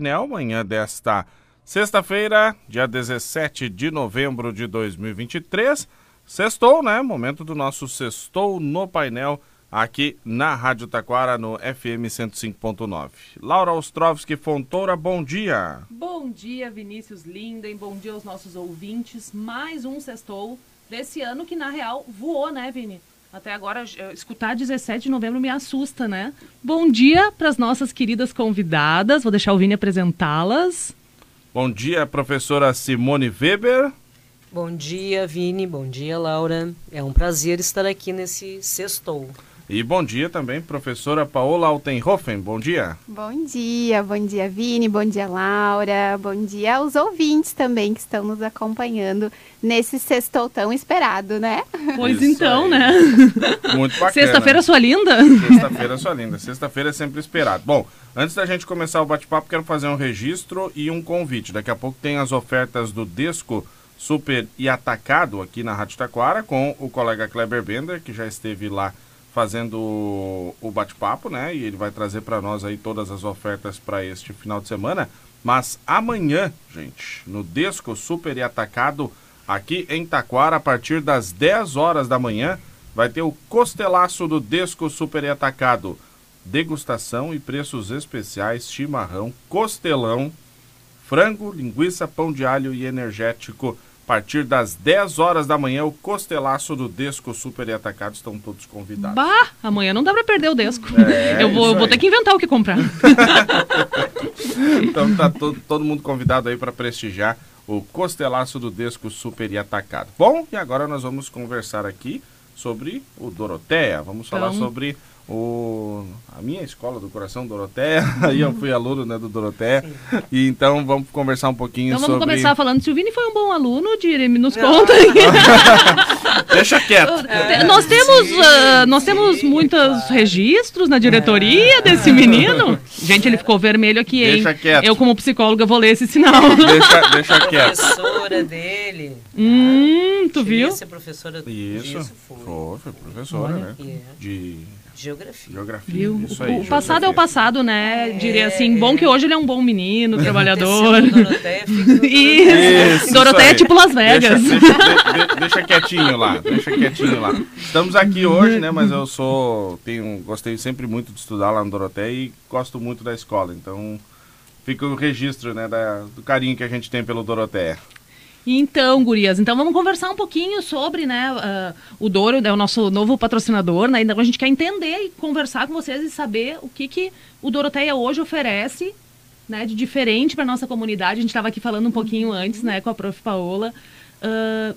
painel, manhã desta sexta-feira, dia 17 de novembro de 2023. Sextou, né? Momento do nosso Sextou no painel aqui na Rádio Taquara, no FM 105.9. Laura Ostrovski Fontoura, bom dia. Bom dia, Vinícius Linden, bom dia aos nossos ouvintes. Mais um Sextou desse ano que, na real, voou, né, Vini? Até agora, escutar 17 de novembro me assusta, né? Bom dia para as nossas queridas convidadas. Vou deixar o Vini apresentá-las. Bom dia, professora Simone Weber. Bom dia, Vini. Bom dia, Laura. É um prazer estar aqui nesse sextou. E bom dia também, professora Paola Altenhofen. Bom dia. Bom dia, bom dia, Vini, bom dia, Laura. Bom dia aos ouvintes também que estão nos acompanhando nesse sextou tão esperado, né? Pois Isso então, aí. né? Muito bacana. Sexta-feira sua linda? Sexta-feira sua linda. Sexta-feira é sempre esperado. Bom, antes da gente começar o bate-papo, quero fazer um registro e um convite. Daqui a pouco tem as ofertas do Desco Super e Atacado aqui na Rádio Taquara com o colega Kleber Bender, que já esteve lá fazendo o bate-papo, né? E ele vai trazer para nós aí todas as ofertas para este final de semana. Mas amanhã, gente, no Desco Super e Atacado, aqui em Taquara, a partir das 10 horas da manhã, vai ter o costelaço do Desco Super e Atacado. Degustação e preços especiais, chimarrão, costelão, frango, linguiça, pão de alho e energético partir das 10 horas da manhã, o costelaço do Desco Super e Atacado estão todos convidados. Bah, amanhã não dá para perder o Desco. É, eu vou, vou ter que inventar o que comprar. então tá todo, todo mundo convidado aí para prestigiar o costelaço do Desco Super e Atacado. Bom, e agora nós vamos conversar aqui sobre o Doroteia. Vamos falar então... sobre o, a minha escola do Coração Doroteia, aí eu fui aluno né, do Doroteia, e então vamos conversar um pouquinho então, sobre... vamos começar falando, se o Vini foi um bom aluno, Dire, nos conta Deixa quieto. É, nós temos, uh, nós temos muitos registros na diretoria é. desse menino. Gente, ele ficou vermelho aqui, hein? Deixa quieto. Eu, como psicóloga, vou ler esse sinal. Deixa, deixa quieto. Professora dele. Hum, tu viu? Ser professora Isso, disso, foi. foi, foi professora, Olha. né? De Geografia. Geografia. Viu? Isso aí, o, passado geografia. é o passado, né? É, Diria assim, bom que hoje ele é um bom menino, trabalhador. Doroteia fica isso. isso. Doroteia é tipo Las Vegas. Deixa, deixa, deixa, quietinho lá, deixa quietinho lá. Estamos aqui hoje, né? Mas eu sou, tenho, gostei sempre muito de estudar lá no Doroteia e gosto muito da escola. Então, fica o registro, né? Da, do carinho que a gente tem pelo Doroteia. Então, gurias, então vamos conversar um pouquinho sobre, né, uh, o Douro é o nosso novo patrocinador, né, então a gente quer entender e conversar com vocês e saber o que, que o Doroteia hoje oferece, né, de diferente para nossa comunidade. A gente estava aqui falando um pouquinho antes, né, com a prof. Paola, uh,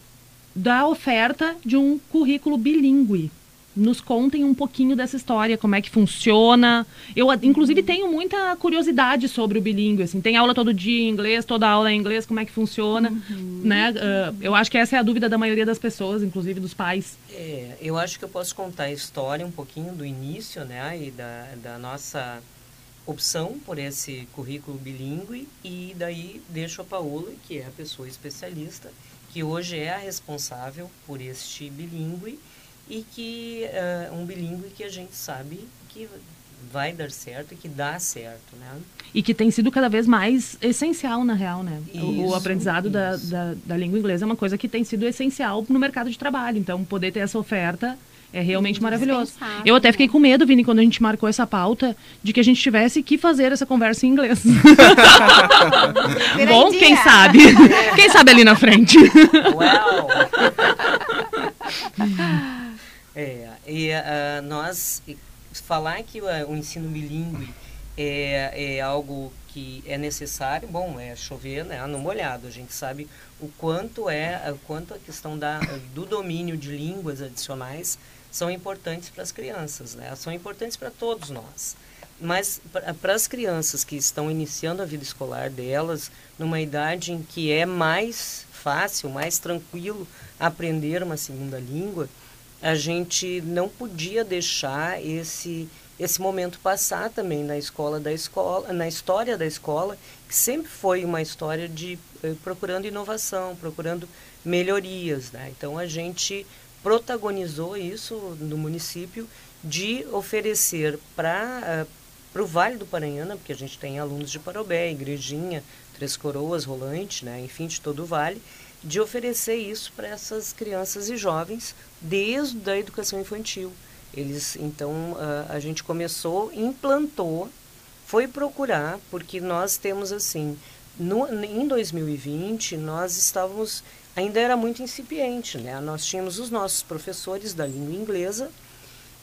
da oferta de um currículo bilíngue nos contem um pouquinho dessa história, como é que funciona. Eu, inclusive, tenho muita curiosidade sobre o bilíngue. Assim, tem aula todo dia em inglês, toda aula é em inglês, como é que funciona, uhum. né? Uh, eu acho que essa é a dúvida da maioria das pessoas, inclusive dos pais. É, eu acho que eu posso contar a história um pouquinho do início, né? E da, da nossa opção por esse currículo bilíngue e daí deixo a Paola, que é a pessoa especialista, que hoje é a responsável por este bilíngue e que uh, um bilíngue que a gente sabe que vai dar certo e que dá certo, né? E que tem sido cada vez mais essencial, na real, né? Isso, o, o, aprendizado da, da, da, língua inglesa é uma coisa que tem sido essencial no mercado de trabalho. Então, poder ter essa oferta é realmente maravilhoso. Eu até fiquei com medo, Vini, quando a gente marcou essa pauta, de que a gente tivesse que fazer essa conversa em inglês. Bom, quem sabe? quem sabe ali na frente? Well. É, e uh, nós falar que uh, o ensino bilíngue é, é algo que é necessário, bom, é chover né, no molhado. A gente sabe o quanto é, o quanto a questão da, do domínio de línguas adicionais são importantes para as crianças, né? São importantes para todos nós. Mas para as crianças que estão iniciando a vida escolar delas, numa idade em que é mais fácil, mais tranquilo aprender uma segunda língua, a gente não podia deixar esse esse momento passar também na escola da escola, na história da escola, que sempre foi uma história de eh, procurando inovação, procurando melhorias, né? Então a gente protagonizou isso no município de oferecer para uh, para o Vale do Paranhana, porque a gente tem alunos de Parobé, Igrejinha, Três Coroas, Rolante, né, enfim, de todo o Vale, de oferecer isso para essas crianças e jovens desde a educação infantil. Eles, então, a, a gente começou, implantou, foi procurar, porque nós temos assim, no, em 2020 nós estávamos ainda era muito incipiente, né? Nós tínhamos os nossos professores da língua inglesa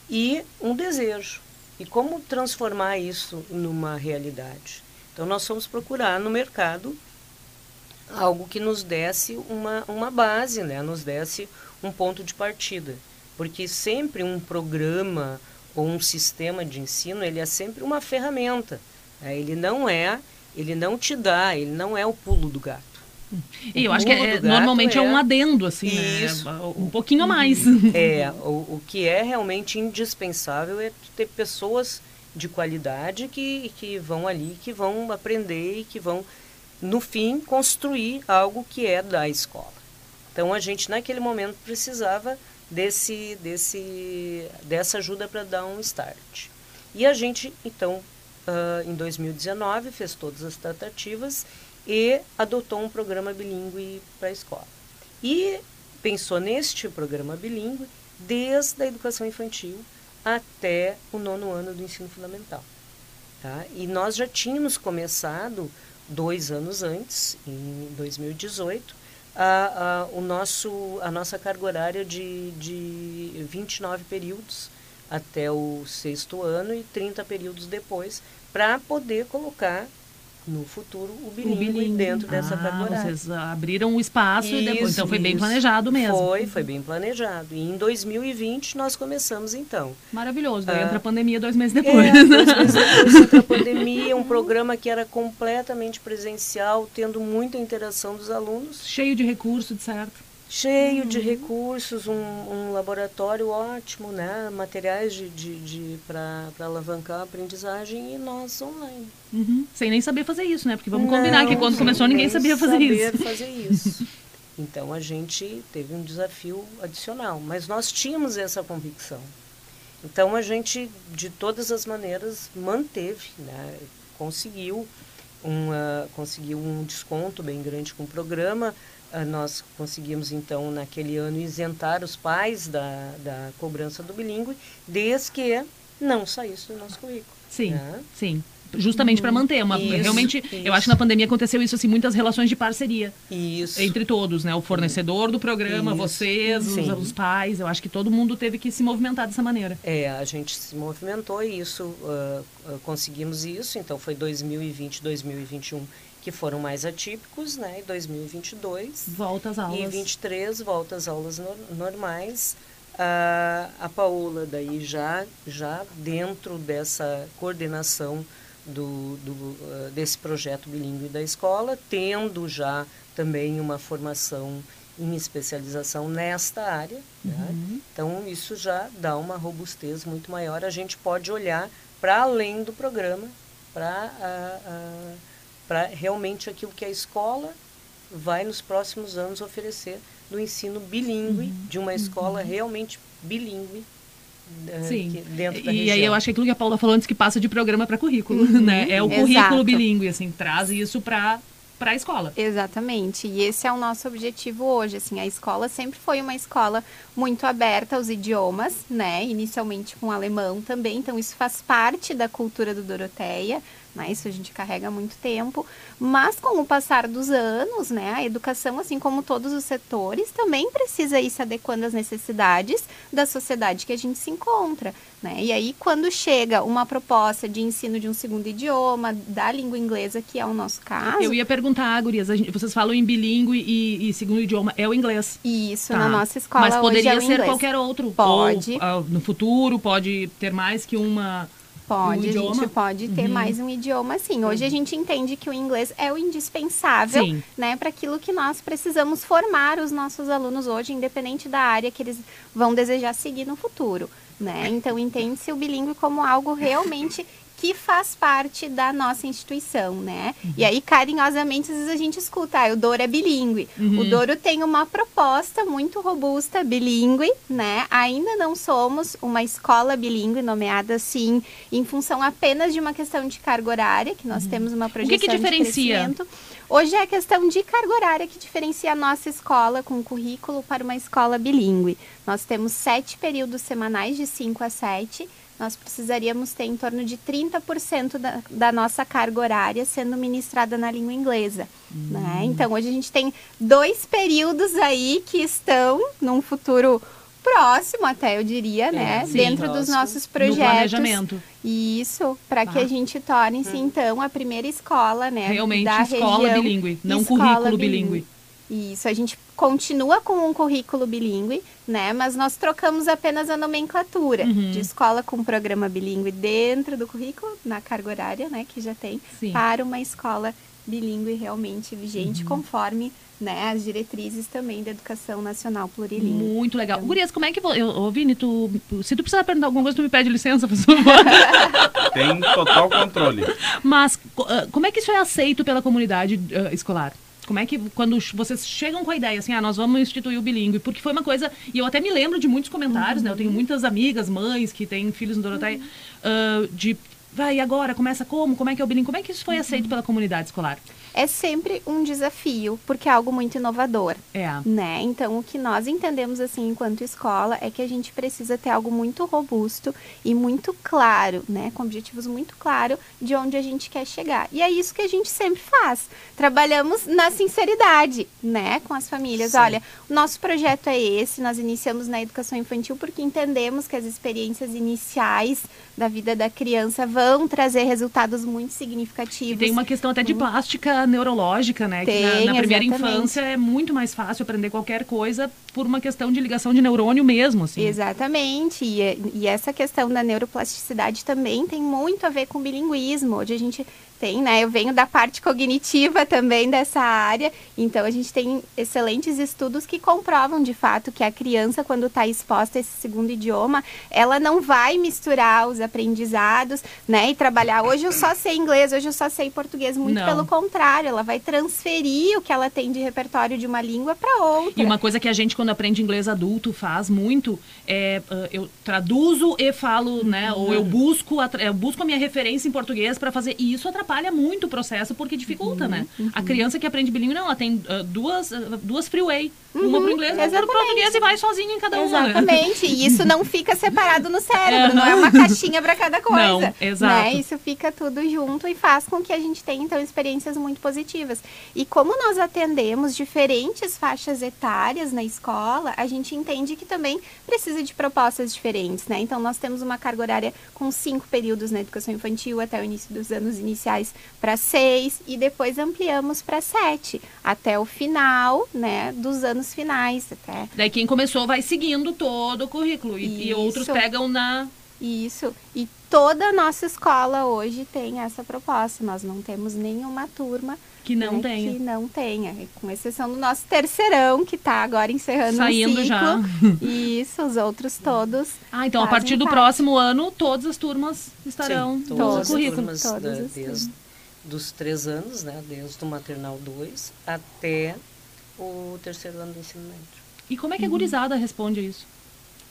e um desejo. E como transformar isso numa realidade? Então nós fomos procurar no mercado algo que nos desse uma, uma base, né? nos desse um ponto de partida. Porque sempre um programa ou um sistema de ensino, ele é sempre uma ferramenta. Né? Ele não é, ele não te dá, ele não é o pulo do gato. E eu acho que é, normalmente é... é... um adendo, assim, né? Isso. Né? Um pouquinho a mais. É, o, o que é realmente indispensável é ter pessoas de qualidade que, que vão ali, que vão aprender e que vão no fim, construir algo que é da escola. Então, a gente, naquele momento, precisava desse, desse, dessa ajuda para dar um start. E a gente, então, uh, em 2019, fez todas as tratativas e adotou um programa bilíngue para a escola. E pensou neste programa bilíngue desde a educação infantil até o nono ano do ensino fundamental. Tá? E nós já tínhamos começado dois anos antes, em 2018, a, a, o nosso, a nossa carga horária de, de 29 períodos até o sexto ano e 30 períodos depois, para poder colocar no futuro o bilíngue, dentro dessa carga horária. Vocês abriram o espaço isso, e depois, então foi bem planejado mesmo. Foi, foi bem planejado. E em 2020 nós começamos então. Maravilhoso. Daí ah, entra a pandemia dois meses depois. É, dois meses depois entra a pandemia, um programa que era completamente presencial, tendo muita interação dos alunos. Cheio de recursos, de certo cheio de recursos, um, um, laboratório ótimo, né? materiais de, de, de para alavancar a aprendizagem e nós online. Uhum. Sem nem saber fazer isso, né? Porque vamos Não, combinar que quando começou ninguém sabia fazer saber isso. fazer isso. Então a gente teve um desafio adicional, mas nós tínhamos essa convicção. Então a gente, de todas as maneiras, manteve, né? conseguiu, uma, conseguiu um desconto bem grande com o programa, nós conseguimos, então, naquele ano, isentar os pais da, da cobrança do bilíngue, desde que não saísse do nosso currículo. Sim, né? sim. Justamente para manter uma isso, realmente isso. eu acho que na pandemia aconteceu isso assim muitas relações de parceria isso. entre todos né o fornecedor do programa isso. vocês os, os, pais eu acho que todo mundo teve que se movimentar dessa maneira é a gente se movimentou e isso uh, conseguimos isso então foi 2020 2021 que foram mais atípicos, né? Em 2022. Volta às aulas. E 23, volta às aulas no, normais. A, a Paola, daí já, já dentro dessa coordenação do, do, uh, desse projeto bilíngue da escola, tendo já também uma formação em especialização nesta área. Né? Uhum. Né? Então, isso já dá uma robustez muito maior. A gente pode olhar para além do programa, para uh, para realmente aquilo que a escola vai nos próximos anos oferecer do ensino bilíngue, uhum. de uma escola uhum. realmente bilíngue. Eh, Sim. dentro da e região. aí eu acho que aquilo que a Paula falou antes que passa de programa para currículo, uhum. né? É o Exato. currículo bilíngue, assim, traz isso para para a escola. Exatamente. E esse é o nosso objetivo hoje. Assim, a escola sempre foi uma escola muito aberta aos idiomas, né? Inicialmente com alemão também. Então isso faz parte da cultura do Doroteia. Né? Isso a gente carrega há muito tempo. Mas com o passar dos anos, né, a educação, assim como todos os setores, também precisa ir se adequando às necessidades da sociedade que a gente se encontra. Né? E aí, quando chega uma proposta de ensino de um segundo idioma, da língua inglesa, que é o nosso caso. Eu ia perguntar, Gurias, vocês falam em bilíngue e, e segundo idioma, é o inglês? Isso, tá. na nossa escola. Mas poderia é ser inglês. qualquer outro. Pode. Ou, uh, no futuro, pode ter mais que uma Pode, um a gente pode ter uhum. mais um idioma, sim. Hoje a gente entende que o inglês é o indispensável, sim. né, para aquilo que nós precisamos formar os nossos alunos hoje, independente da área que eles vão desejar seguir no futuro, né? Então entende-se o bilíngue como algo realmente que faz parte da nossa instituição, né? Uhum. E aí, carinhosamente, às vezes a gente escuta, ah, o Douro é bilíngue. Uhum. O Douro tem uma proposta muito robusta, bilíngue, né? Ainda não somos uma escola bilíngue, nomeada assim, em função apenas de uma questão de carga horária, que nós uhum. temos uma projeção o que, que diferencia? Hoje é a questão de carga horária que diferencia a nossa escola com o currículo para uma escola bilíngue. Nós temos sete períodos semanais de 5 a 7 nós precisaríamos ter em torno de 30% da, da nossa carga horária sendo ministrada na língua inglesa. Hum. Né? Então, hoje a gente tem dois períodos aí que estão num futuro próximo até eu diria, é, né, sim, dentro próximo. dos nossos projetos. No planejamento. Isso, para que a ah. gente torne-se hum. então a primeira escola, né, Realmente da escola região, bilíngue, não currículo bilíngue. bilíngue. Isso, a gente continua com um currículo bilíngue, né? Mas nós trocamos apenas a nomenclatura uhum. de escola com programa bilíngue dentro do currículo, na carga horária, né? Que já tem, Sim. para uma escola bilíngue realmente vigente, uhum. conforme né, as diretrizes também da educação nacional plurilíngue. Muito legal. Então, Gurias, como é que... Eu, ô, Vini, tu, se tu precisar perguntar alguma coisa, tu me pede licença, por favor. Tem total controle. Mas ah, como é que isso é aceito pela comunidade uh, escolar? Como é que, quando vocês chegam com a ideia, assim, ah, nós vamos instituir o bilíngue, porque foi uma coisa, e eu até me lembro de muitos comentários, uhum. né, eu tenho muitas amigas, mães, que têm filhos no Doroteia, uhum. uh, de, vai, agora, começa como, como é que é o bilíngue, como é que isso foi uhum. aceito pela comunidade escolar? É sempre um desafio, porque é algo muito inovador. É. Né? Então, o que nós entendemos assim enquanto escola é que a gente precisa ter algo muito robusto e muito claro, né? Com objetivos muito claros de onde a gente quer chegar. E é isso que a gente sempre faz. Trabalhamos na sinceridade, né? Com as famílias. Sim. Olha, o nosso projeto é esse, nós iniciamos na educação infantil porque entendemos que as experiências iniciais da vida da criança vão trazer resultados muito significativos. E tem uma questão até de plástica neurológica, né? Tem, que na, na primeira infância é muito mais fácil aprender qualquer coisa por uma questão de ligação de neurônio mesmo, assim. Exatamente. E, e essa questão da neuroplasticidade também tem muito a ver com bilinguismo. Hoje a gente tem, né? Eu venho da parte cognitiva também dessa área, então a gente tem excelentes estudos que comprovam de fato que a criança, quando está exposta a esse segundo idioma, ela não vai misturar os aprendizados, né? E trabalhar. Hoje eu só sei inglês, hoje eu só sei português. Muito não. pelo contrário, ela vai transferir o que ela tem de repertório de uma língua para outra. E uma coisa que a gente, quando aprende inglês adulto, faz muito é uh, eu traduzo e falo, né? Ou eu busco, eu busco a minha referência em português para fazer. E isso atrapalha atrapalha muito o processo porque dificulta, uhum, né? Uhum. A criança que aprende bilíngue, não, ela tem uh, duas, uh, duas freeway. Uhum, uma pro inglês, outra pro português e vai sozinha em cada uma. Né? Exatamente. E isso não fica separado no cérebro, não é uma caixinha para cada coisa. Não, né? exato. Né? Isso fica tudo junto e faz com que a gente tenha, então, experiências muito positivas. E como nós atendemos diferentes faixas etárias na escola, a gente entende que também precisa de propostas diferentes, né? Então, nós temos uma carga horária com cinco períodos na educação infantil até o início dos anos iniciais para seis e depois ampliamos para sete até o final, né, dos anos finais até. Daí quem começou vai seguindo todo o currículo e, e outros pegam na isso. E toda a nossa escola hoje tem essa proposta. Nós não temos nenhuma turma que não né, tenha. Que não tenha. Com exceção do nosso terceirão, que está agora encerrando Saindo o ciclo. já. Isso, os outros todos. Ah, então a partir do parte. próximo ano, todas as turmas estarão Sim, todas no currículo. Turmas todas da, desde, dos três anos, né, desde o maternal 2 até o terceiro ano do ensino médio. E como é que a gurizada responde a isso?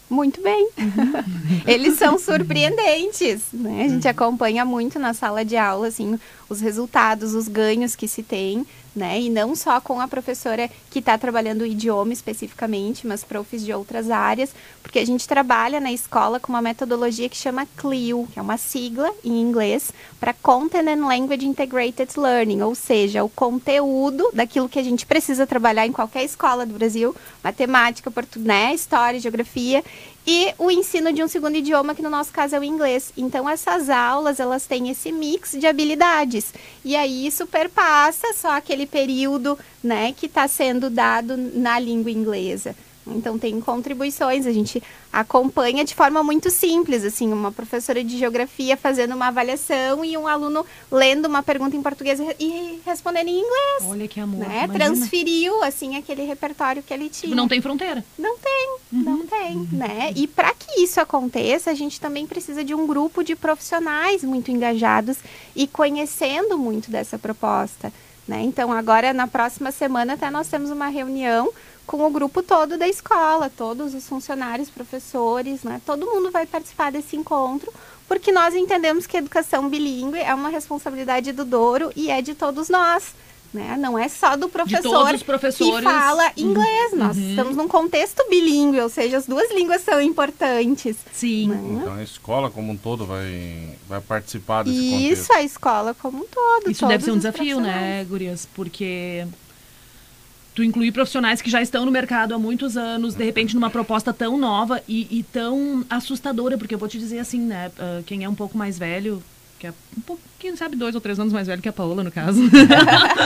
Muito bem. Uhum. Eles são surpreendentes, né? A gente uhum. acompanha muito na sala de aula, assim, os resultados, os ganhos que se tem né? E não só com a professora que está trabalhando o idioma especificamente, mas profs de outras áreas, porque a gente trabalha na escola com uma metodologia que chama CLIO, que é uma sigla em inglês para Content and Language Integrated Learning, ou seja, o conteúdo daquilo que a gente precisa trabalhar em qualquer escola do Brasil, matemática, português, né? história, geografia, e o ensino de um segundo idioma, que no nosso caso é o inglês. Então, essas aulas, elas têm esse mix de habilidades. E aí, isso perpassa só aquele período, né, que está sendo dado na língua inglesa. Então tem contribuições, a gente acompanha de forma muito simples, assim, uma professora de geografia fazendo uma avaliação e um aluno lendo uma pergunta em português e respondendo em inglês. Olha que amor. Né? Transferiu assim aquele repertório que ele tinha. Não tem fronteira. Não tem. Não tem, né? E para que isso aconteça, a gente também precisa de um grupo de profissionais muito engajados e conhecendo muito dessa proposta, né? Então, agora na próxima semana até nós temos uma reunião com o grupo todo da escola, todos os funcionários, professores, né? Todo mundo vai participar desse encontro, porque nós entendemos que a educação bilíngue é uma responsabilidade do Douro e é de todos nós. Né? Não é só do professor que fala inglês. Uhum. Nós uhum. estamos num contexto bilíngue, ou seja, as duas línguas são importantes. Sim. Né? Então a escola como um todo vai, vai participar desse Isso, contexto. Isso, a escola como um todo. Isso deve ser um desafio, né, Gurias? Porque tu incluir profissionais que já estão no mercado há muitos anos, de repente numa proposta tão nova e, e tão assustadora, porque eu vou te dizer assim, né, uh, quem é um pouco mais velho, que é um pouquinho, sabe, dois ou três anos mais velho que a Paola, no caso.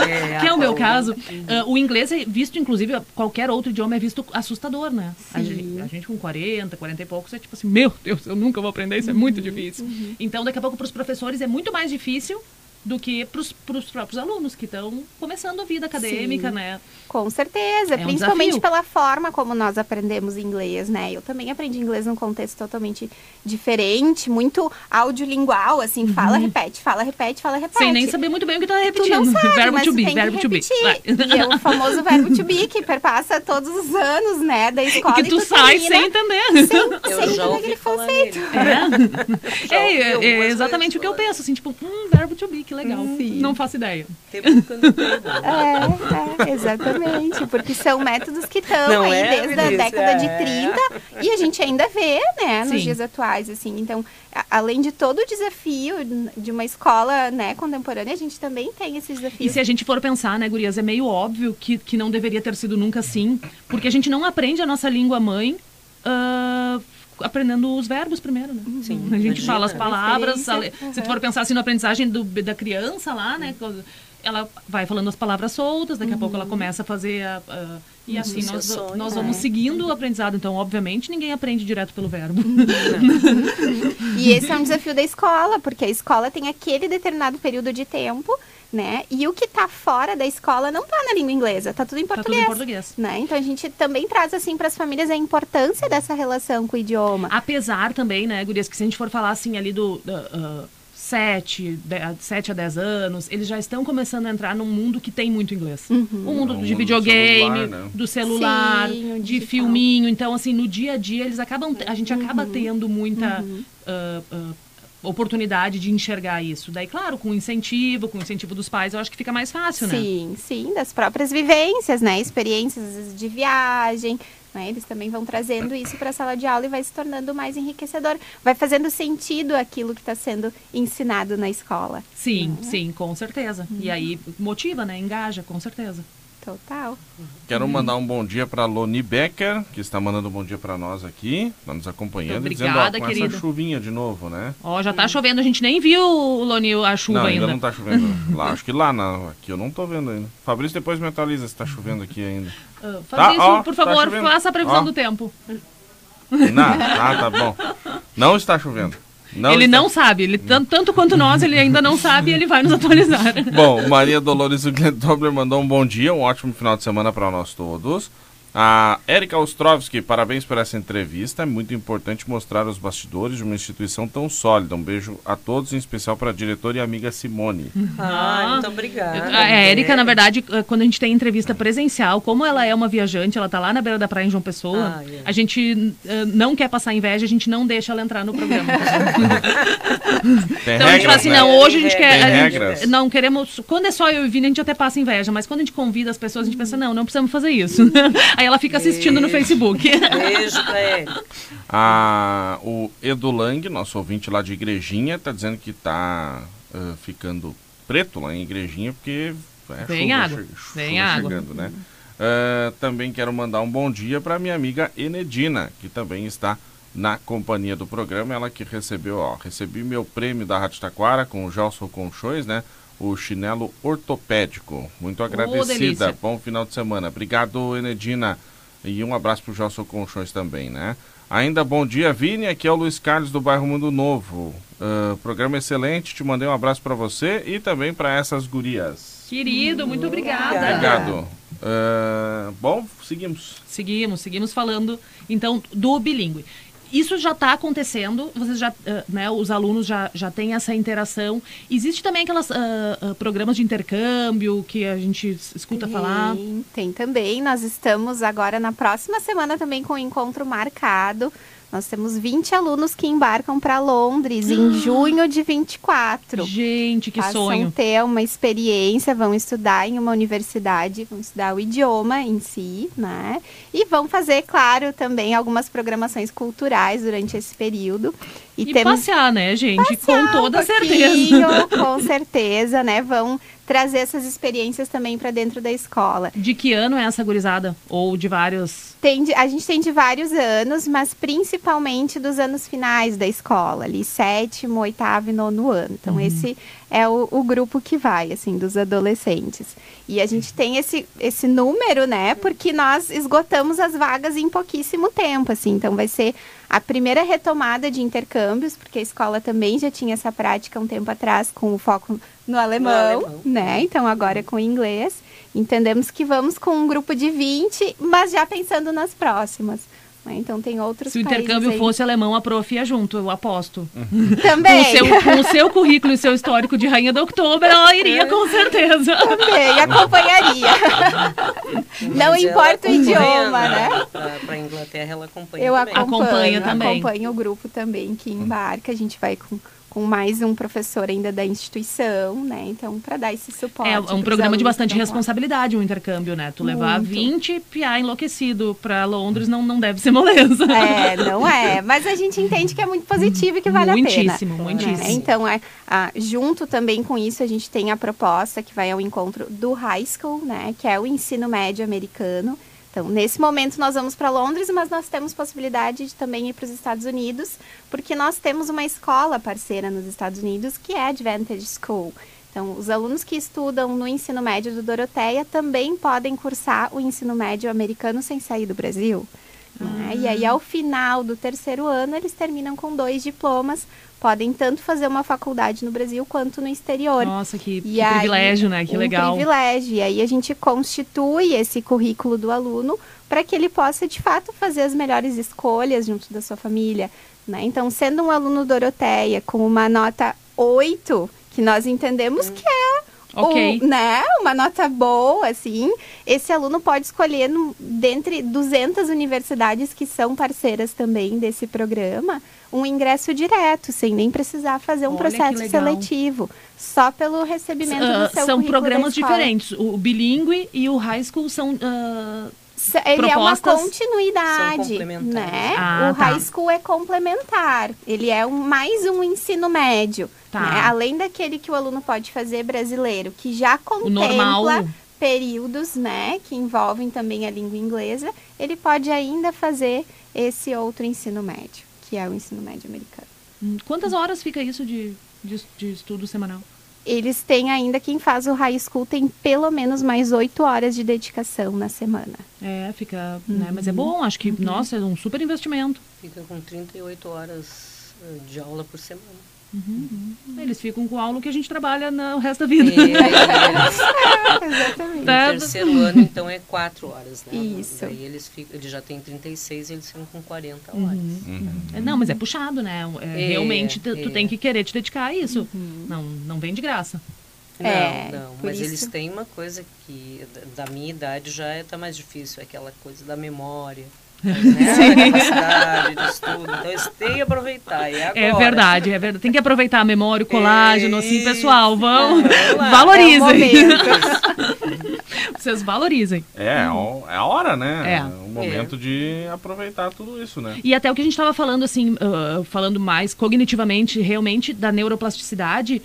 É, que é o meu caso. Uh, o inglês é visto, inclusive, qualquer outro idioma é visto assustador, né? A gente, a gente, com 40, 40 e poucos é tipo assim, meu Deus, eu nunca vou aprender, isso é muito uhum, difícil. Uhum. Então, daqui a pouco, para os professores é muito mais difícil do que para os próprios alunos que estão começando a vida acadêmica, Sim, né? Com certeza, é principalmente um pela forma como nós aprendemos inglês, né? Eu também aprendi inglês num contexto totalmente diferente, muito audiolingual, assim, uhum. fala, repete, fala, repete, fala, repete. Sem nem saber muito bem o que está repetindo. Tu não sabe, verbo to be, verbo to be. E é o famoso verbo to be que perpassa todos os anos, né, da escola. E que tu, e tu sai termina, sem entender. Sem, eu sem já ouvi conceito. É, é, é, é exatamente o que eu penso, assim, tipo, hum, verbo to be, que legal. Sim. Não faço ideia. É, é, exatamente, porque são métodos que estão aí é, desde a década é. de 30 e a gente ainda vê, né, nos Sim. dias atuais, assim. Então, a, além de todo o desafio de uma escola, né, contemporânea, a gente também tem esses desafios. E se a gente for pensar, né, Gurias, é meio óbvio que, que não deveria ter sido nunca assim, porque a gente não aprende a nossa língua mãe uh, aprendendo os verbos primeiro, né? Sim. A gente Imagina, fala as palavras. A, uhum. Se tu for pensar assim na aprendizagem do, da criança lá, né? Ela vai falando as palavras soltas, daqui a pouco ela uhum. começa a fazer a, a e assim nós, nós vamos é. seguindo o aprendizado. Então, obviamente, ninguém aprende direto pelo verbo. e esse é um desafio da escola, porque a escola tem aquele determinado período de tempo né? E o que está fora da escola não está na língua inglesa, está tudo em português. Tá tudo em português. Né? Então a gente também traz assim para as famílias a importância dessa relação com o idioma. Apesar também, né, Gurias, que se a gente for falar assim ali do. Uh, 7, 7 a 10 anos, eles já estão começando a entrar num mundo que tem muito inglês. Uhum. O mundo de videogame, celular, né? do celular, Sim, de filminho. Então, assim, no dia a dia, eles acabam. A gente acaba uhum. tendo muita. Uhum. Uh, uh, oportunidade de enxergar isso. Daí, claro, com incentivo, com incentivo dos pais, eu acho que fica mais fácil, né? Sim, sim, das próprias vivências, né? Experiências de viagem, né? Eles também vão trazendo isso para a sala de aula e vai se tornando mais enriquecedor. Vai fazendo sentido aquilo que está sendo ensinado na escola. Sim, né? sim, com certeza. E aí motiva, né? Engaja, com certeza. Total. Quero mandar um bom dia para Loni Becker, que está mandando um bom dia para nós aqui, está nos acompanhando, obrigada, dizendo ó, com querida. essa chuvinha de novo, né? Ó, já está chovendo, a gente nem viu, Loni, a chuva não, ainda. ainda não está chovendo. lá, acho que lá, na, aqui eu não estou vendo ainda. Fabrício depois me atualiza se está chovendo aqui ainda. Uh, Fabrício, tá, ó, por tá favor, tá faça a previsão ó. do tempo. Não, ah, tá bom. Não está chovendo. Não ele está... não sabe, ele tanto, tanto, quanto nós, ele ainda não sabe e ele vai nos atualizar. Bom, Maria Dolores Dobler mandou um bom dia, um ótimo final de semana para nós todos. A Erika Ostrovski, parabéns por essa entrevista. É muito importante mostrar os bastidores de uma instituição tão sólida. Um beijo a todos, em especial para a diretora e amiga Simone. Ah, muito obrigada. A Erika, na verdade, eh, quando a gente tem entrevista presencial, como ela é uma viajante, ela está lá na beira da praia em João Pessoa, ah, é. a gente uh, não quer passar inveja, a gente não deixa ela entrar no programa. tem então regras, a gente fala assim, né? não, hoje a gente quer. A gente, não queremos. Quando é só eu e o Vini, a gente até passa inveja, mas quando a gente convida as pessoas, a gente pensa, não, não precisamos fazer isso. Aí ela fica assistindo Beijo. no Facebook. Beijo pra ele. Ah, o Edu Lang, nosso ouvinte lá de Igrejinha, tá dizendo que tá uh, ficando preto lá em Igrejinha porque é Vem chuva, água. Vem água. chegando, né? Uh, também quero mandar um bom dia para minha amiga Enedina, que também está na companhia do programa. Ela que recebeu, ó, recebi meu prêmio da Rádio Taquara com o Gelson Conchões, né? O chinelo ortopédico. Muito agradecida. Oh, Bom final de semana. Obrigado, Enedina. E um abraço para o Gelson Conchões também, né? Ainda bom dia, Vini. Aqui é o Luiz Carlos do bairro Mundo Novo. Uh, programa excelente. Te mandei um abraço para você e também para essas gurias. Querido, muito obrigada. Obrigado. Uh, bom, seguimos. Seguimos, seguimos falando, então, do bilíngue. Isso já está acontecendo, vocês já, uh, né, os alunos já, já têm essa interação. Existe também aqueles uh, uh, programas de intercâmbio que a gente escuta tem, falar? Tem também. Nós estamos agora na próxima semana também com o encontro marcado nós temos 20 alunos que embarcam para Londres em junho de 24. Gente, que Passam sonho. ter uma experiência, vão estudar em uma universidade, vão estudar o idioma em si, né? E vão fazer, claro, também algumas programações culturais durante esse período. E, e temos... passear, né, gente? Passear com toda um certeza. Com certeza, né? Vão trazer essas experiências também para dentro da escola. De que ano é essa gurizada? Ou de vários? Tem de, a gente tem de vários anos, mas principalmente dos anos finais da escola, ali sétimo, oitavo e nono ano. Então uhum. esse é o, o, grupo que vai, assim, dos adolescentes. E a gente tem esse, esse número, né? Porque nós esgotamos as vagas em pouquíssimo tempo, assim. Então vai ser a primeira retomada de intercâmbios, porque a escola também já tinha essa prática um tempo atrás com o foco no alemão, no alemão. né? Então agora é com inglês. Entendemos que vamos com um grupo de 20, mas já pensando nas próximas. Né? Então tem outros Se o intercâmbio aí. fosse alemão, a prof ia junto, eu aposto. Também. Com o, seu, com o seu currículo e seu histórico de rainha do outubro, ela iria com certeza. Também, acompanharia. Não Mas importa o idioma, né? Para a Inglaterra ela acompanha eu também. Acompanho, acompanha também. Acompanho o grupo também que embarca, a gente vai com com mais um professor ainda da instituição, né? Então, para dar esse suporte. É um programa de bastante responsabilidade, um intercâmbio, né? Tu levar Muito. 20 piá enlouquecido para Londres não, não deve ser moleza. É, não é. Mas a gente entende que é muito positivo e que vale muitíssimo, a pena. Muitíssimo, né? Então, é, a, junto também com isso, a gente tem a proposta que vai ao encontro do high school, né? Que é o ensino médio americano. Então, nesse momento nós vamos para Londres, mas nós temos possibilidade de também ir para os Estados Unidos, porque nós temos uma escola parceira nos Estados Unidos que é a Advantage School. Então, os alunos que estudam no ensino médio do Doroteia também podem cursar o ensino médio americano sem sair do Brasil. Né? E aí, ao final do terceiro ano, eles terminam com dois diplomas, podem tanto fazer uma faculdade no Brasil quanto no exterior. Nossa, que, que aí, privilégio, né? Que um legal. privilégio. E aí a gente constitui esse currículo do aluno para que ele possa, de fato, fazer as melhores escolhas junto da sua família. Né? Então, sendo um aluno Doroteia com uma nota 8, que nós entendemos que é Ok. O, né, uma nota boa, assim, esse aluno pode escolher no, dentre 200 universidades que são parceiras também desse programa, um ingresso direto, sem nem precisar fazer um Olha, processo seletivo, só pelo recebimento uh, do seu São programas da diferentes. O bilíngue e o high school são uh, ele propostas... é uma continuidade, né? Ah, o tá. high school é complementar. Ele é um, mais um ensino médio. Tá. Né? Além daquele que o aluno pode fazer brasileiro, que já contempla períodos, né, que envolvem também a língua inglesa, ele pode ainda fazer esse outro ensino médio, que é o ensino médio americano. Hum, Quantas horas fica isso de, de, de estudo semanal? Eles têm ainda, quem faz o high school tem pelo menos mais oito horas de dedicação na semana. É, fica. Né? Mas é bom, acho que, nossa, é um super investimento. Fica com 38 horas eh, de aula por semana. Uhum. Eles ficam com aula que a gente trabalha no resto da vida. E aí, eles, Exatamente. Tá. no terceiro ano, então, é 4 horas, né? Isso. Daí eles, ficam, eles já têm 36 eles ficam com 40 horas. Uhum. É, Não, mas é puxado, né? É, É, realmente tu, tu é. tem que querer te dedicar a isso. Não, não vem de graça. Não, É, não, mas isso- eles têm uma coisa que da minha idade já está mais difícil, é aquela coisa da memória. Né? A capacidade de estudo. Então eles têm que aproveitar. E agora? É verdade, é verdade. Tem que aproveitar a memória, o colágeno, assim, pessoal. Vão, Vamos lá. valorizem. É momento. Vocês valorizem. É, é é a hora, né? É. o momento de aproveitar tudo isso, né? E até o que a gente estava falando, assim, ah, falando mais cognitivamente, realmente, da neuroplasticidade,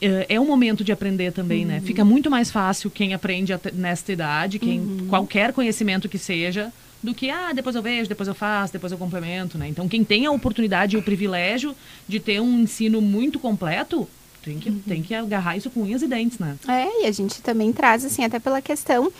eh, é um momento de aprender também, né? Fica muito mais fácil quem aprende nesta idade, quem qualquer conhecimento que seja, do que, ah, depois eu vejo, depois eu faço, depois eu complemento, né? Então, quem tem a oportunidade e o privilégio de ter um ensino muito completo, tem que, tem que agarrar isso com unhas e dentes, né? É, e a gente também traz, assim, até pela questão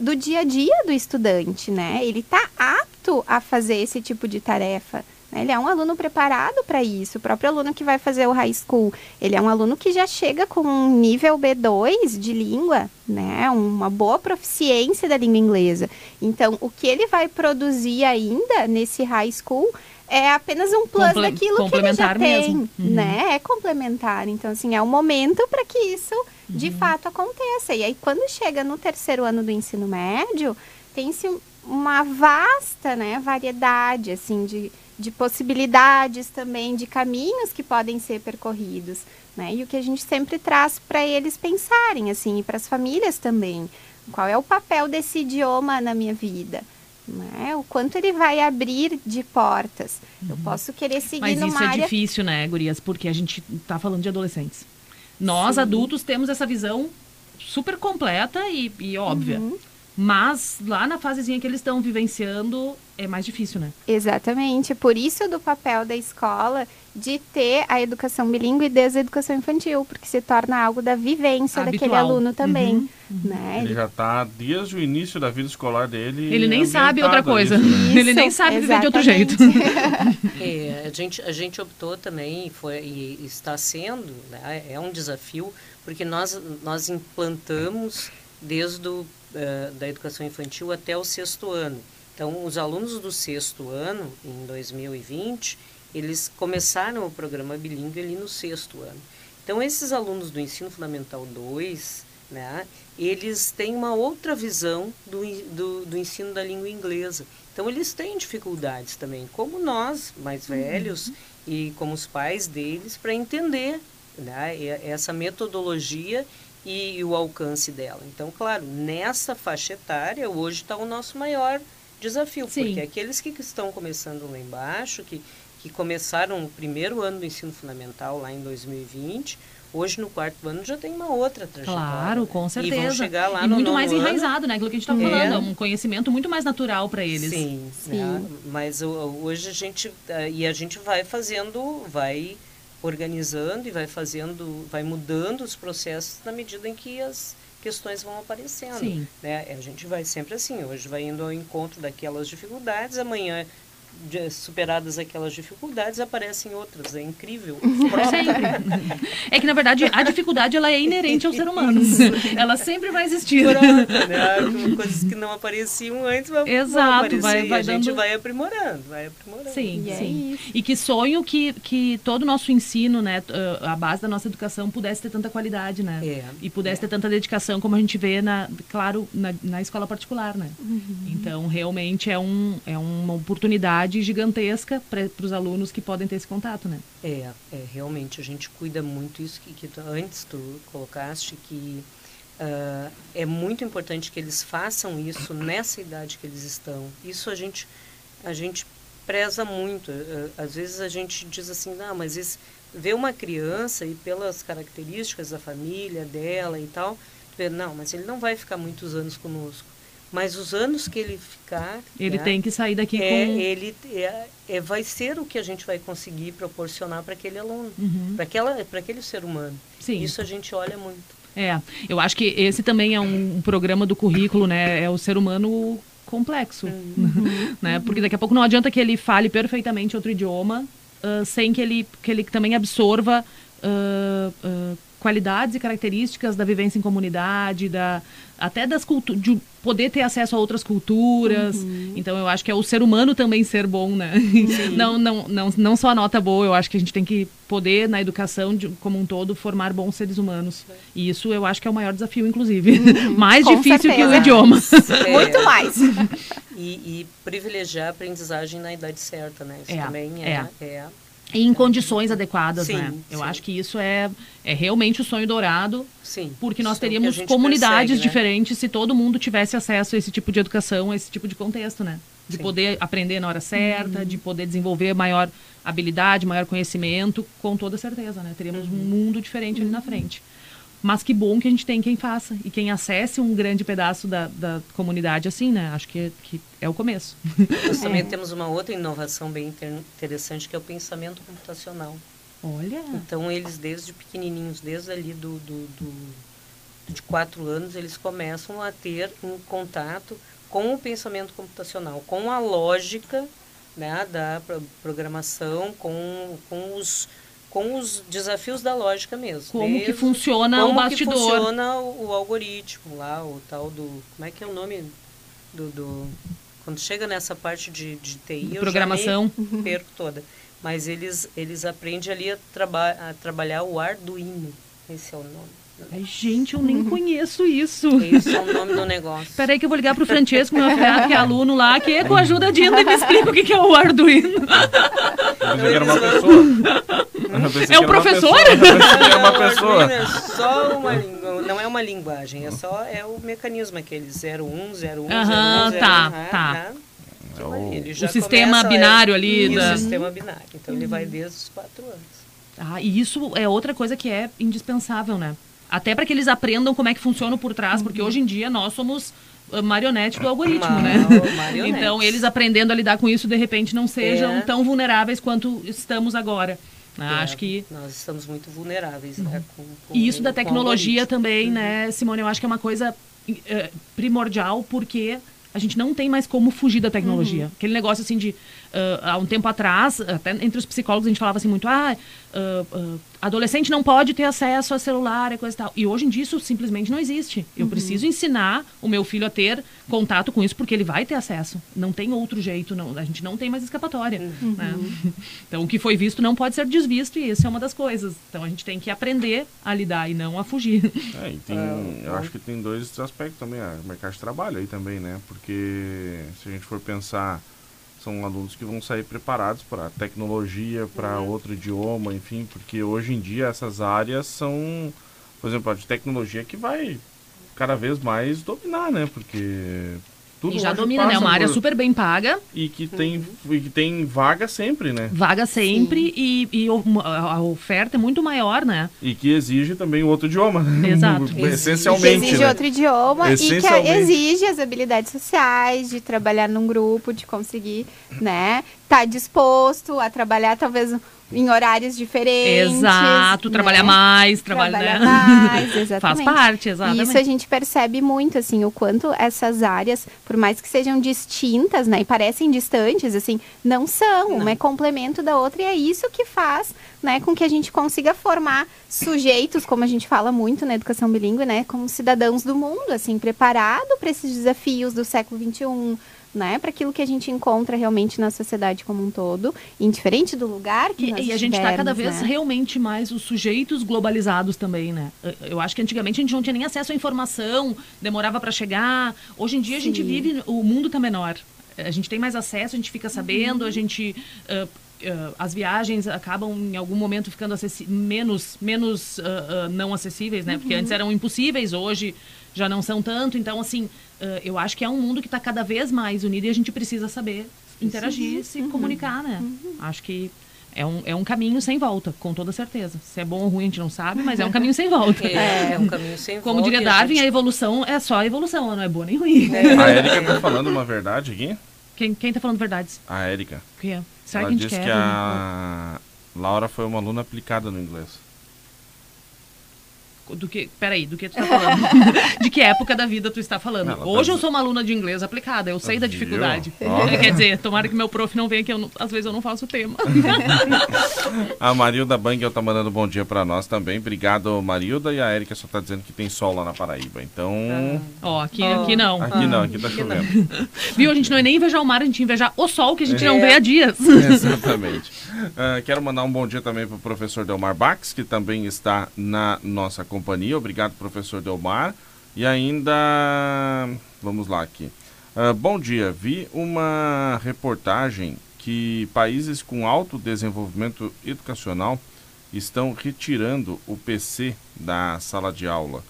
do dia a dia do estudante, né? Ele tá apto a fazer esse tipo de tarefa? Ele é um aluno preparado para isso. O próprio aluno que vai fazer o high school, ele é um aluno que já chega com um nível B2 de língua, né? Uma boa proficiência da língua inglesa. Então, o que ele vai produzir ainda nesse high school é apenas um plus Comple daquilo que ele já tem, uhum. né? É complementar. Então, assim, é o momento para que isso de uhum. fato aconteça. E aí, quando chega no terceiro ano do ensino médio, tem-se uma vasta, né, variedade, assim, de de possibilidades também, de caminhos que podem ser percorridos, né? E o que a gente sempre traz para eles pensarem, assim, e para as famílias também. Qual é o papel desse idioma na minha vida? Né? O quanto ele vai abrir de portas. Uhum. Eu posso querer seguir Mas numa isso é difícil, né, Gurias? Porque a gente está falando de adolescentes. Nós, Sim. adultos, temos essa visão super completa e, e óbvia. Uhum. Mas lá na fasezinha que eles estão vivenciando é mais difícil, né? Exatamente. Por isso do papel da escola de ter a educação bilíngue desde a educação infantil, porque se torna algo da vivência Habitual. daquele aluno também. Uhum. Né? Ele já está desde o início da vida escolar dele. Ele nem sabe outra coisa. Nisso, né? Ele nem sabe viver de outro jeito. é, a, gente, a gente optou também foi, e está sendo, né, é um desafio, porque nós, nós implantamos desde o uh, da educação infantil até o sexto ano. Então, os alunos do sexto ano, em 2020, eles começaram o programa bilíngue ali no sexto ano. Então, esses alunos do ensino fundamental 2, né, eles têm uma outra visão do, do, do, ensino da língua inglesa. Então, eles têm dificuldades também, como nós, mais uhum. velhos, uhum. e como os pais deles, para entender né, essa metodologia e, e o alcance dela. Então, claro, nessa faixa etária, hoje está o nosso maior desafio, Sim. porque aqueles que estão começando lá embaixo, que, que começaram o primeiro ano do ensino fundamental lá em 2020, hoje no quarto ano já tem uma outra trajetória. Claro, com certeza. E vão chegar lá e no muito mais ano. enraizado, né? Aquilo que a gente está é. falando, é um conhecimento muito mais natural para eles. Sim, sim. Né? Mas hoje a gente eh, e a gente vai fazendo, vai organizando e vai fazendo, vai mudando os processos na medida em que as questões vão aparecendo. Sim. Né? A gente vai sempre assim, hoje vai indo ao encontro daquelas dificuldades, amanhã superadas aquelas dificuldades, aparecem outras. É incrível. é que, na verdade, a dificuldade ela é inerente ao ser humano. ela sempre vai existir. Pronto, né? Coisas que não apareciam antes vão, Exato, vão vai, vai a dando... gente vai aprimorando, vai aprimorando. Sim, e é sim. É e que sonho que, que todo o nosso ensino, né, a base da nossa educação pudesse ter tanta qualidade, né? É, e pudesse é. ter tanta dedicação como a gente vê, na, claro, na, na escola particular, né? Uhum. Então, realmente é, um, é uma oportunidade gigantesca para os alunos que podem ter esse contato, né? É, é realmente a gente cuida muito isso que, que tu, antes tu colocaste que uh, é muito importante que eles façam isso nessa idade que eles estão. Isso a gente a gente preza muito. Uh, às vezes a gente diz assim, não, mas ver uma criança e pelas características da família dela e tal, não, mas ele não vai ficar muitos anos conosco mas os anos que ele ficar ele né, tem que sair daqui é, com ele é, é, vai ser o que a gente vai conseguir proporcionar para aquele aluno uhum. para aquela para aquele ser humano Sim. isso a gente olha muito é eu acho que esse também é um, um programa do currículo né é o ser humano complexo uhum. né porque daqui a pouco não adianta que ele fale perfeitamente outro idioma uh, sem que ele que ele também absorva uh, uh, qualidades e características da vivência em comunidade, da, até das de poder ter acesso a outras culturas. Uhum. Então eu acho que é o ser humano também ser bom, né? não, não, não, não só a nota boa, eu acho que a gente tem que poder, na educação de, como um todo, formar bons seres humanos. E isso eu acho que é o maior desafio, inclusive. Uhum. mais Com difícil certeza. que o idioma. É. Muito mais. E, e, privilegiar a aprendizagem na idade certa, né? Isso é, também é, é. E em condições adequadas, sim, né? Eu sim. acho que isso é, é realmente o sonho dourado. Sim. Porque nós teríamos comunidades né? diferentes se todo mundo tivesse acesso a esse tipo de educação, a esse tipo de contexto, né? De sim. poder aprender na hora certa, uhum. de poder desenvolver maior habilidade, maior conhecimento, com toda certeza, né? Teríamos uhum. um mundo diferente ali na frente. Mas que bom que a gente tem quem faça e quem acesse um grande pedaço da, da comunidade assim, né? Acho que, que é o começo. Nós também é. temos uma outra inovação bem interessante que é o pensamento computacional. Olha! Então eles desde pequenininhos, desde ali do, do, do de quatro anos, eles começam a ter um contato com o pensamento computacional, com a lógica né, da pro- programação com, com, os, com os desafios da lógica mesmo. Como que funciona como o bastidor. que funciona o, o algoritmo lá, o tal do... Como é que é o nome do... do quando chega nessa parte de, de TI, eu Programação. já me perco toda. Mas eles, eles aprendem ali a, traba a trabalhar o Arduino. Esse é o nome. Ai, gente, eu nem conheço isso. Esse é o nome do negócio. Peraí que eu vou ligar pro Francesco, meu afilhado, que é aluno lá, que com a ajuda de Dinda me explica o que que é o Arduino. Eu era uma pessoa. É um professor? era uma pessoa. É só uma língua, não é uma linguagem, é só é o mecanismo aquele 01, 01, Aham, 01, tá, 01, né, tá. né? É o- Ele já O sistema começa, binário é, ali da- O sistema binário. Então ele vai desde os 4 anos. Ah, e isso é outra coisa que é indispensável, né? Até para que eles aprendam como é que funciona por trás, porque hoje em dia nós somos ah, marionete do algoritmo, né? marionetes. Então, eles aprendendo a lidar com isso, de repente, não sejam É. tão vulneráveis quanto estamos agora. Ah, É, Acho que Nós estamos muito vulneráveis, né? Com, com- E isso da tecnologia também, né, Simone? Eu acho que é uma coisa eh, primordial, porque a gente não tem mais como fugir da tecnologia. Aquele negócio assim de. Ah, há um tempo atrás, até entre os psicólogos, a gente falava assim muito: ah, ah, ah, adolescente não pode ter acesso a celular e coisa e tal. E hoje em dia isso simplesmente não existe. Eu preciso ensinar o meu filho a ter contato com isso, porque ele vai ter acesso. Não tem outro jeito, não, a gente não tem mais escapatória. né? Então, o que foi visto não pode ser desvisto, e isso é uma das coisas. Então, a gente tem que aprender a lidar e não a fugir. É, tem, Ah, eu acho que tem dois aspectos também, o mercado de trabalho aí também, né? Porque se a gente for pensar, são alunos que vão sair preparados para tecnologia, para Uhum. outro idioma, enfim, porque hoje em dia essas áreas são, por exemplo, a de tecnologia que vai cada vez mais dominar, né? Porque tudo e já domina, né? passa Uma área por- super bem paga, e que tem e que tem vaga sempre, né? vaga sempre, e, e a oferta é muito maior, né? E que exige também outro idioma, né? Exato. Essencialmente, exige né? outro idioma e que Essencialmente. exige as habilidades sociais, de trabalhar num grupo, de conseguir, né, estar disposto a trabalhar talvez em horários diferentes. Exato, né? trabalhar mais, trabalhar Trabalhar né? mais, Faz exatamente. parte, E exatamente. isso a gente percebe muito, assim, o quanto essas áreas, por mais que sejam distintas, né, e parecem distantes, assim, não são. Uma é complemento da outra e é isso que faz, né, com que a gente consiga formar sujeitos, como a gente fala muito na educação bilíngue, né, como cidadãos do mundo, assim, preparado para esses desafios do século XXI, né, para aquilo que a gente encontra realmente na sociedade como um todo, indiferente do lugar que nós E, e a gente está cada vez né? realmente mais os sujeitos globalizados também, né? Eu- acho que antigamente a gente não tinha nem acesso à informação, demorava para chegar. Hoje em dia a gente Sim. vive, o mundo está menor. A gente tem mais acesso, a gente fica sabendo, Uhum. a gente. ah, as viagens acabam em algum momento ficando menos, menos ah, ah, não acessíveis, né? Porque Uhum. antes eram impossíveis, hoje já não são tanto. Então, assim, ah, eu acho que é um mundo que está cada vez mais unido e a gente precisa saber interagir, se Uhum. comunicar, né? Acho que é um, é um caminho sem volta, com toda certeza. Se é bom ou ruim a gente não sabe, mas é um caminho sem volta. É, é um caminho sem Como volta diria e a Darwin, a gente- evolução é só a evolução, ela não é boa nem ruim. A Érica tá falando uma verdade aqui. Quem, quem tá falando verdades? A Érica. O que é? Será Ela que a gente disse quer? que a Laura foi uma aluna aplicada no inglês. Do que, peraí, do que tu tá falando? de que época da vida tu está falando? Ela tá Hoje eu dizendo- sou uma aluna de inglês aplicada, eu sei da Viu? dificuldade. Ó. Quer dizer, tomara que meu prof não venha, que eu não- às vezes eu não faço o tema. A Marilda Bangel tá mandando bom dia pra nós também. Obrigado, Marilda. E a Érica só tá dizendo que tem sol lá na Paraíba. Então. Ó, aqui, Ó. aqui não. Aqui não, aqui tá aqui não. chovendo. Viu? A gente não é nem invejar o mar, a gente ia invejar o sol que a gente É. não vê há dias. Exatamente. Ah, quero mandar um bom dia também pro professor Delmar Bax, que também está na nossa companhia. Obrigado, professor Delmar. E ainda. Vamos lá aqui. Ah, bom dia. Vi uma reportagem que países com alto desenvolvimento educacional estão retirando o PC da sala de aula.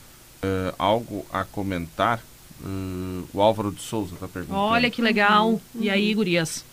Ah, algo a comentar? Ah, o Álvaro de Souza está perguntando. Olha que legal. E aí, gurias?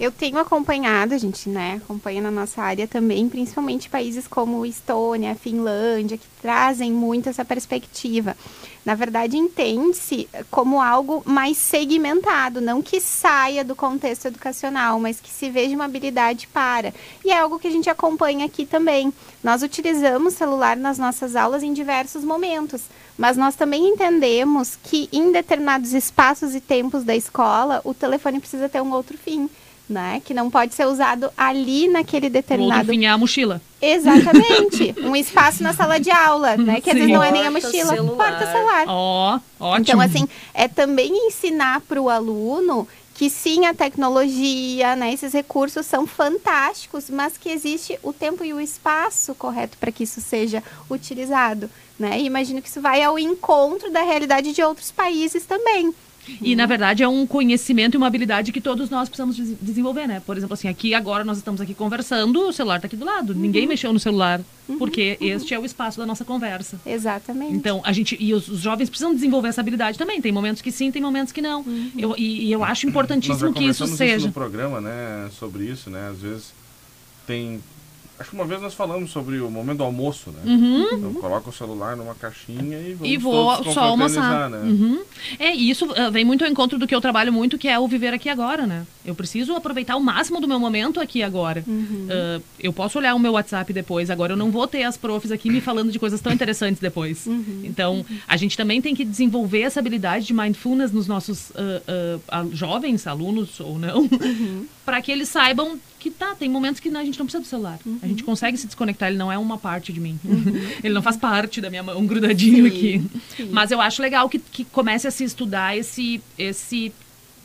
Eu tenho acompanhado, a gente, né, acompanha na nossa área também, principalmente países como Estônia, Finlândia, que trazem muito essa perspectiva. Na verdade, entende-se como algo mais segmentado, não que saia do contexto educacional, mas que se veja uma habilidade para. E é algo que a gente acompanha aqui também. Nós utilizamos celular nas nossas aulas em diversos momentos, mas nós também entendemos que em determinados espaços e tempos da escola, o telefone precisa ter um outro fim né? Que não pode ser usado ali naquele determinado fim é a mochila. Exatamente. um espaço na sala de aula, né? Que às vezes não é nem a mochila, celular. porta celular. Ó, ótimo. Então, assim, é também ensinar para o aluno que sim, a tecnologia, né, esses recursos são fantásticos, mas que existe o tempo e o espaço correto para que isso seja utilizado. Né? E imagino que isso vai ao encontro da realidade de outros países também. E, na verdade, é um conhecimento e uma habilidade que todos nós precisamos des- desenvolver, né? Por exemplo, assim, aqui agora nós estamos aqui conversando, o celular está aqui do lado. Ninguém mexeu no celular, porque este é o espaço da nossa conversa. Exatamente. Então, a gente. E os, os jovens precisam desenvolver essa habilidade também. Tem momentos que sim, tem momentos que não. Eu, e, e eu acho Nós já importantíssimo que isso seja. no programa, né, sobre isso, né? Às vezes tem... Acho que uma vez nós falamos sobre o momento do almoço, né? Então coloca o celular numa caixinha e vamos Uhum. E vou todos só almoçar. né? Uhum. É, e isso ah, vem muito ao encontro do que eu trabalho muito, que é o viver aqui agora, né? Eu preciso aproveitar o máximo do meu momento aqui agora. Ah, eu posso olhar o meu WhatsApp depois, agora eu não vou ter as profs aqui me falando de coisas tão interessantes depois. Então, a gente também tem que desenvolver essa habilidade de mindfulness nos nossos ah, ah, jovens, alunos ou não, para que eles saibam que tá, tem momentos que a gente não precisa do celular. A gente consegue se desconectar, ele não é uma parte de mim. ele não faz parte da minha mão grudadinho aqui. Mas eu acho legal que, que comece a se estudar esse, esse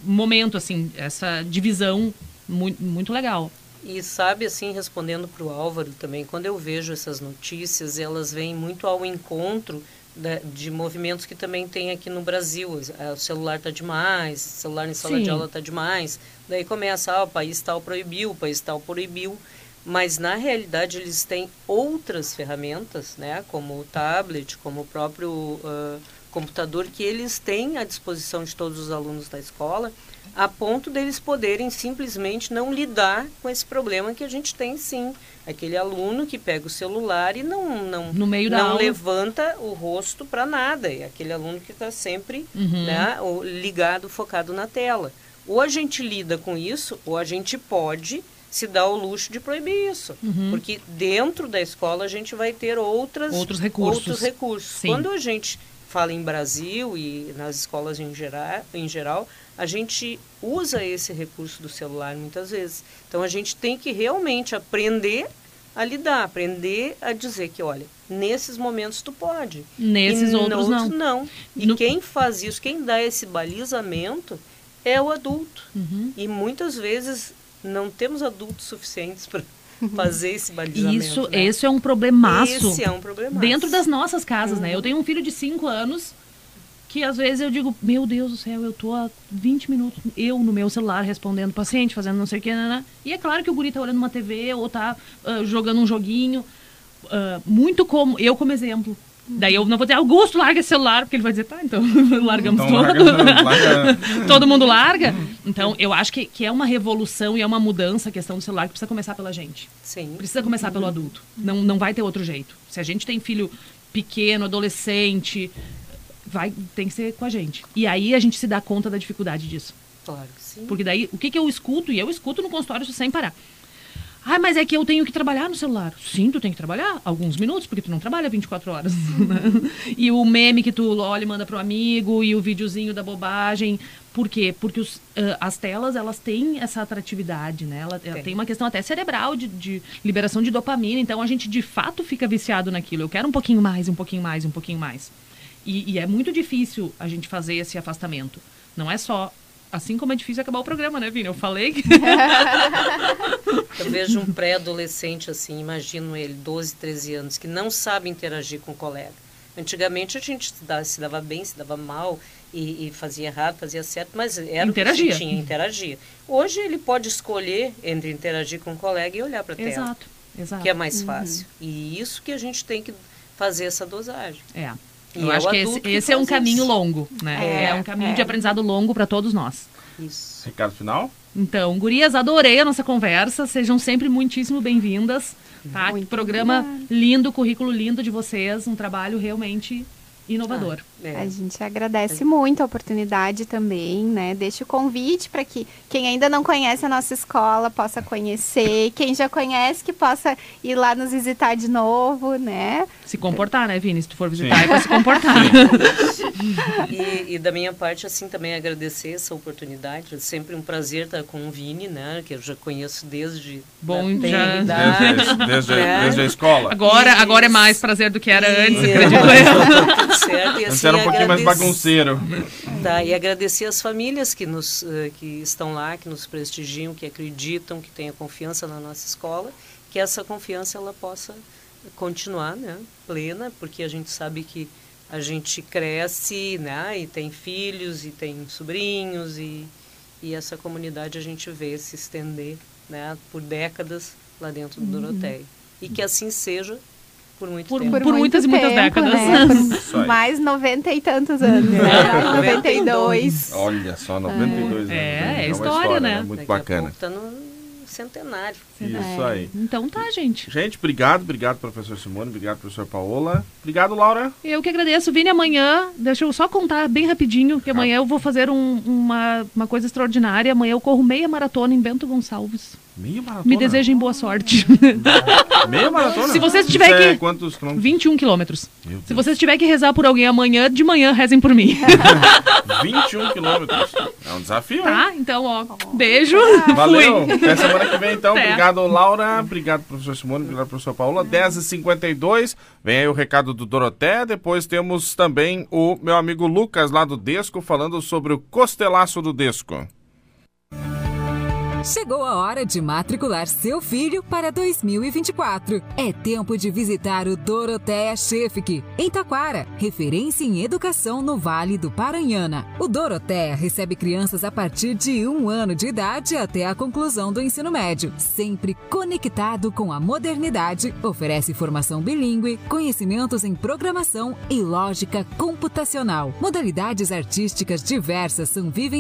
momento, assim, essa divisão muito, muito legal. E sabe, assim, respondendo para o Álvaro também, quando eu vejo essas notícias, elas vêm muito ao encontro da- de movimentos que também tem aqui no Brasil. Ah, O celular está demais, o celular em sala Sim. de aula está demais. Daí começa, ah, o país tal proibiu, o país tal proibiu. Mas, na realidade, eles têm outras ferramentas, né? Como o tablet, como o próprio ah, computador, que eles têm à disposição de todos os alunos da escola, a ponto deles poderem simplesmente não lidar com esse problema que a gente tem sim. Aquele aluno que pega o celular e não, não, No meio da não aula. levanta o rosto para nada. É aquele aluno que está sempre Uhum. né, ligado, focado na tela. Ou a gente lida com isso, ou a gente pode se dar o luxo de proibir isso. Uhum. Porque dentro da escola a gente vai ter outras, Outros recursos. outros recursos. Quando a gente fala em Brasil e nas escolas em geral, em geral, a gente usa esse recurso do celular muitas vezes. Então a gente tem que realmente aprender a lidar, aprender a dizer que, olha, nesses momentos tu pode. Nesses e outros não. não. E No- quem faz isso, quem dá esse balizamento é o adulto. Uhum. E muitas vezes não temos adultos suficientes para fazer esse balizamento. Isso, né? esse é um problemaço. Esse é um problema. dentro das nossas casas, né? Uhum. Eu tenho um filho de 5 anos que às vezes eu digo, meu Deus do céu, eu tô há 20 minutos, eu no meu celular respondendo paciente, fazendo não sei o que, né, né? E é claro que o guri tá olhando uma TV ou tá ah, jogando um joguinho. ah, muito como, eu como exemplo. Daí eu não vou dizer, Augusto, larga esse celular, porque ele vai dizer, tá, então largamos Então, todo. larga- larga- Todo mundo larga. Então, eu acho que, que é uma revolução e é uma mudança a questão do celular que precisa começar pela gente. Sim. Precisa começar pelo adulto. Não, não vai ter outro jeito. Se a gente tem filho pequeno, adolescente, vai, tem que ser com a gente. E aí a gente se dá conta da dificuldade disso. Claro que sim. Porque daí, o que, que eu escuto? E eu escuto no consultório sem parar. Ah, mas é que eu tenho que trabalhar no celular. Sim, tu tem que trabalhar alguns minutos, porque tu não trabalha 24 horas. né? E o meme que tu olha e manda pro amigo, e o videozinho da bobagem. Por quê? Porque os, ah, as telas, elas têm essa atratividade, né? Ela, ela Tem. uma questão até cerebral de, de liberação de dopamina. Então, a gente, de fato, fica viciado naquilo. Eu quero um pouquinho mais, um pouquinho mais, um pouquinho mais. E, e é muito difícil a gente fazer esse afastamento. Não é só... Assim como é difícil acabar o programa, né, Vini? Eu falei que... Eu vejo um pré-adolescente assim, imagino ele, 12, 13 anos, que não sabe interagir com o colega. Antigamente a gente se dava bem, se dava mal e, e fazia errado, fazia certo, mas era Interagia. o que tinha, interagia. Hoje ele pode escolher entre interagir com o colega e olhar para a tela, Exato, exato. que é mais fácil. E isso que a gente tem que fazer essa dosagem. É. E Eu é acho que esse, que esse é um faz caminho isso. longo, né? É, É, um caminho é. de aprendizado longo para todos nós. Isso. Recado final? Então, gurias, adorei a nossa conversa. Sejam sempre muitíssimo bem-vindas. Tá? Muito Programa obrigada. lindo, currículo lindo de vocês. Um trabalho realmente inovador. Ah, é. A gente agradece muito a oportunidade também, né? Deixa o convite para que quem ainda não conhece a nossa escola possa conhecer, quem já conhece que possa ir lá nos visitar de novo, né? Se comportar, né, Vini? Se tu for visitar, Sim. é pra se comportar. E, e da minha parte, assim, também agradecer essa oportunidade. É sempre um prazer estar com o Vini, né? Que eu já conheço desde Bom, já- tenridade, Desde, desde, né? desde a escola. Agora, Isso. agora é mais prazer do que era antes, acredito eu. Certo. E, assim, era um pouquinho mais bagunceiro. Tá, e agradecer as famílias que, nos, eh, que estão lá, que nos prestigiam, que acreditam, que têm a confiança na nossa escola, que essa confiança ela possa continuar, né, plena, porque a gente sabe que a gente cresce, né, e tem filhos e tem sobrinhos e, e essa comunidade a gente vê se estender, né, por décadas lá dentro do Doroteia. E que assim seja por muito Por- tempo. por muitas e muitas décadas. Né? Por mais noventa e tantos anos, né? É. 92. Olha só, 92 anos. É, hein? é uma história, né? Muito Daqui bacana. a pouco tá no centenário. Isso aí. Então tá, gente. Gente, obrigado, obrigado, professor Simone, obrigado, professor Paola. Obrigado, Laura. Eu que agradeço. Vini, amanhã, deixa eu só contar bem rapidinho, que amanhã eu vou fazer um- uma, uma coisa extraordinária. Amanhã eu corro meia maratona em Bento Gonçalves. Meia maratona. Me desejem boa sorte. Meia maratona? Se vocês tiver Isso é que- quantos quilômetros? 21 quilômetros. Se vocês tiver que rezar por alguém amanhã, de manhã, rezem por mim. 21 quilômetros. É um desafio, hein? tá? Então, ó, beijo. Valeu. Fui. Até semana que vem, então. Até. Obrigado, Laura. Obrigado, professor Simone. Obrigado, professor Paula. 10h52. Vem aí o recado do Doroté. Depois temos também o meu amigo Lucas, lá do Desco, falando sobre o costelaço do Desco. Chegou a hora de matricular seu filho para 2024. É tempo de visitar o Doroteia Chefik, em Taquara, referência em educação no Vale do Paranhana. O Doroteia recebe crianças a partir de um ano de idade até a conclusão do ensino médio, sempre conectado com a modernidade, oferece formação bilíngue, conhecimentos em programação e lógica computacional. Modalidades artísticas diversas são vivenciadas